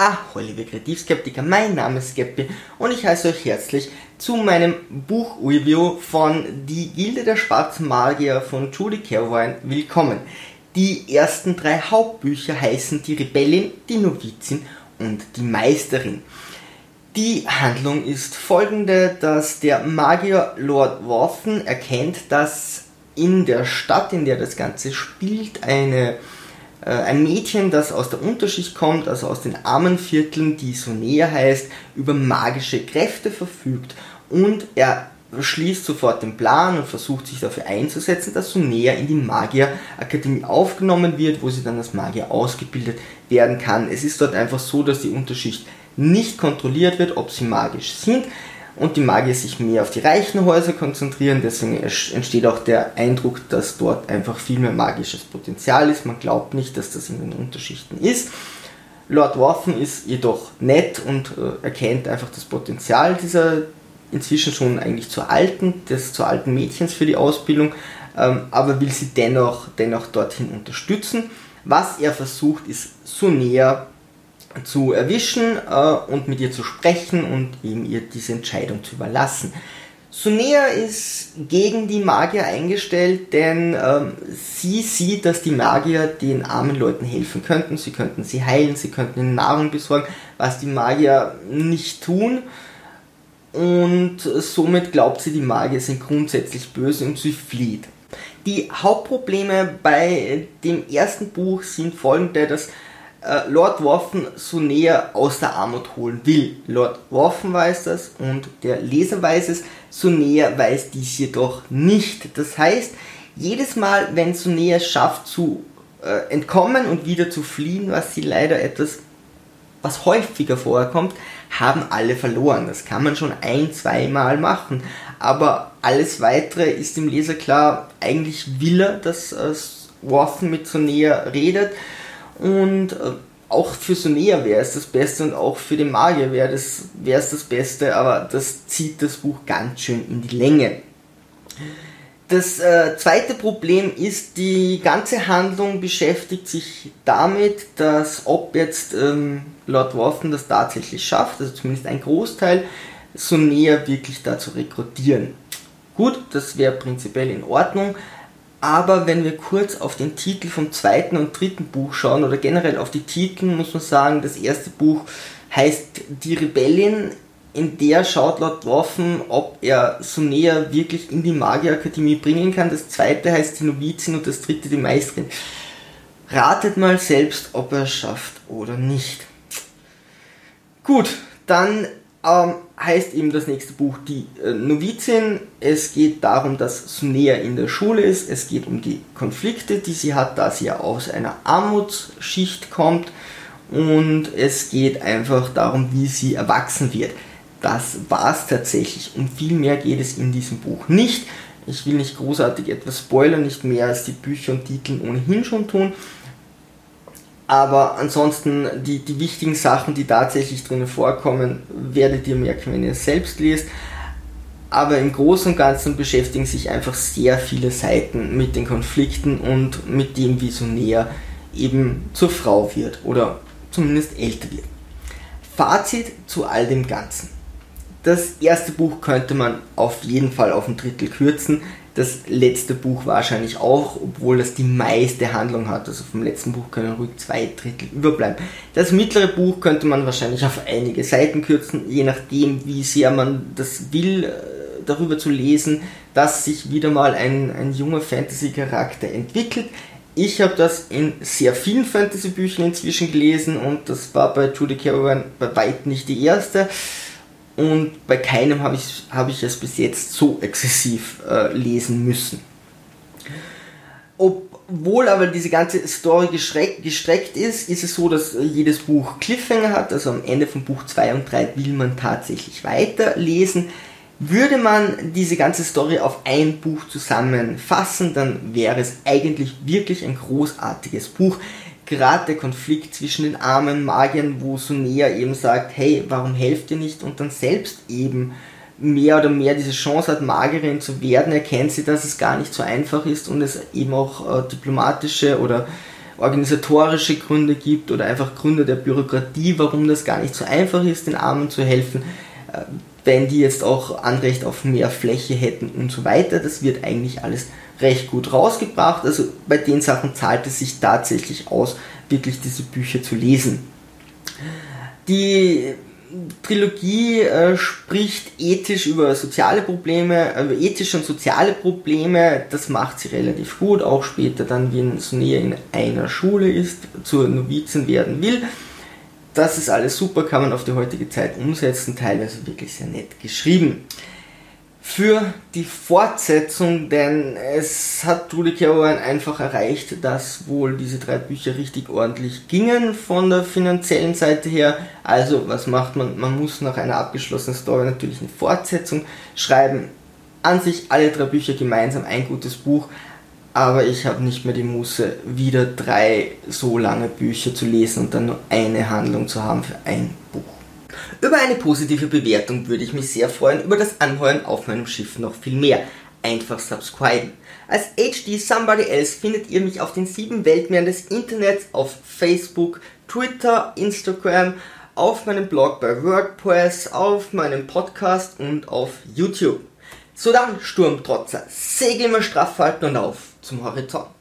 Ahoi, liebe Kreativskeptiker, mein Name ist Skeppi und ich heiße euch herzlich zu meinem Buchreview von Die Gilde der Schwarzen Magier von Judy Caroline willkommen. Die ersten drei Hauptbücher heißen Die Rebellin, die Novizin und die Meisterin. Die Handlung ist folgende, dass der Magier Lord Wathen erkennt, dass in der Stadt, in der das Ganze spielt, eine ein Mädchen, das aus der Unterschicht kommt, also aus den armen Vierteln, die so näher heißt, über magische Kräfte verfügt und er schließt sofort den Plan und versucht sich dafür einzusetzen, dass so in die Magierakademie aufgenommen wird, wo sie dann als Magier ausgebildet werden kann. Es ist dort einfach so, dass die Unterschicht nicht kontrolliert wird, ob sie magisch sind und die Magier sich mehr auf die reichen Häuser konzentrieren. Deswegen entsteht auch der Eindruck, dass dort einfach viel mehr magisches Potenzial ist. Man glaubt nicht, dass das in den Unterschichten ist. Lord Wathen ist jedoch nett und äh, erkennt einfach das Potenzial dieser inzwischen schon eigentlich zu alten, des zu alten Mädchens für die Ausbildung, ähm, aber will sie dennoch, dennoch dorthin unterstützen. Was er versucht, ist so näher zu erwischen äh, und mit ihr zu sprechen und eben ihr diese Entscheidung zu überlassen. Sunea ist gegen die Magier eingestellt, denn ähm, sie sieht, dass die Magier den armen Leuten helfen könnten. Sie könnten sie heilen, sie könnten ihnen Nahrung besorgen, was die Magier nicht tun. Und somit glaubt sie, die Magier sind grundsätzlich böse und sie flieht. Die Hauptprobleme bei dem ersten Buch sind folgende, dass äh, Lord Waffen so näher aus der Armut holen will. Lord Waffen weiß das und der Leser weiß es, so näher weiß dies jedoch nicht. Das heißt, jedes Mal, wenn so näher schafft zu äh, entkommen und wieder zu fliehen, was sie leider etwas, was häufiger vorkommt, haben alle verloren. Das kann man schon ein, zweimal machen. Aber alles weitere ist dem Leser klar, eigentlich will er, dass äh, Waffen mit so näher redet und äh, auch für Sonea wäre es das Beste und auch für den Magier wäre es das Beste, aber das zieht das Buch ganz schön in die Länge. Das äh, zweite Problem ist, die ganze Handlung beschäftigt sich damit, dass ob jetzt ähm, Lord Wathen das tatsächlich schafft, also zumindest ein Großteil, Sonea wirklich dazu rekrutieren. Gut, das wäre prinzipiell in Ordnung, aber wenn wir kurz auf den Titel vom zweiten und dritten Buch schauen oder generell auf die Titel, muss man sagen, das erste Buch heißt Die Rebellin. In der schaut Lord Waffen, ob er Sunea wirklich in die Magierakademie bringen kann. Das zweite heißt die Novizin und das dritte die Meisterin. Ratet mal selbst, ob er es schafft oder nicht. Gut, dann ähm, heißt eben das nächste Buch die äh, Novizin. Es geht darum, dass Sunea in der Schule ist. Es geht um die Konflikte, die sie hat, da sie ja aus einer Armutsschicht kommt. Und es geht einfach darum, wie sie erwachsen wird. Das war es tatsächlich. Um viel mehr geht es in diesem Buch nicht. Ich will nicht großartig etwas spoilern, nicht mehr als die Bücher und Titel ohnehin schon tun. Aber ansonsten, die, die wichtigen Sachen, die tatsächlich drinnen vorkommen, werdet ihr merken, wenn ihr es selbst lest. Aber im Großen und Ganzen beschäftigen sich einfach sehr viele Seiten mit den Konflikten und mit dem, wie so näher eben zur Frau wird oder zumindest älter wird. Fazit zu all dem Ganzen. Das erste Buch könnte man auf jeden Fall auf ein Drittel kürzen das letzte Buch wahrscheinlich auch, obwohl das die meiste Handlung hat. Also vom letzten Buch können ruhig zwei Drittel überbleiben. Das mittlere Buch könnte man wahrscheinlich auf einige Seiten kürzen, je nachdem, wie sehr man das will, äh, darüber zu lesen, dass sich wieder mal ein, ein junger Fantasy-Charakter entwickelt. Ich habe das in sehr vielen Fantasy-Büchern inzwischen gelesen und das war bei Judy Caroline bei weitem nicht die erste und bei keinem habe ich, hab ich es bis jetzt so exzessiv äh, lesen müssen. Obwohl aber diese ganze Story gestreckt ist, ist es so, dass jedes Buch Cliffhanger hat, also am Ende von Buch 2 und 3 will man tatsächlich weiterlesen. Würde man diese ganze Story auf ein Buch zusammenfassen, dann wäre es eigentlich wirklich ein großartiges Buch gerade der Konflikt zwischen den armen Magiern, wo Sunea eben sagt, hey, warum helft ihr nicht? Und dann selbst eben mehr oder mehr diese Chance hat, Magierin zu werden, erkennt sie, dass es gar nicht so einfach ist und es eben auch äh, diplomatische oder organisatorische Gründe gibt oder einfach Gründe der Bürokratie, warum das gar nicht so einfach ist, den Armen zu helfen, äh, wenn die jetzt auch Anrecht auf mehr Fläche hätten und so weiter. Das wird eigentlich alles recht gut rausgebracht. Also bei den Sachen zahlt es sich tatsächlich aus, wirklich diese Bücher zu lesen. Die Trilogie äh, spricht ethisch über soziale Probleme, über ethische und soziale Probleme. Das macht sie relativ gut, auch später dann, wenn Sonea in einer Schule ist, zur Novizin werden will. Das ist alles super, kann man auf die heutige Zeit umsetzen, teilweise wirklich sehr nett geschrieben für die Fortsetzung, denn es hat Julie Caroline einfach erreicht, dass wohl diese drei Bücher richtig ordentlich gingen von der finanziellen Seite her. Also was macht man? Man muss nach einer abgeschlossenen Story natürlich eine Fortsetzung schreiben. An sich alle drei Bücher gemeinsam ein gutes Buch, aber ich habe nicht mehr die Muße, wieder drei so lange Bücher zu lesen und dann nur eine Handlung zu haben für ein Buch. Über eine positive Bewertung würde ich mich sehr freuen, über das Anheuern auf meinem Schiff noch viel mehr. Einfach subscriben. Als HD Somebody Else findet ihr mich auf den sieben Weltmeeren des Internets, auf Facebook, Twitter, Instagram, auf meinem Blog bei WordPress, auf meinem Podcast und auf YouTube. So dann, Sturmtrotzer, Segel immer straff halten und auf zum Horizont.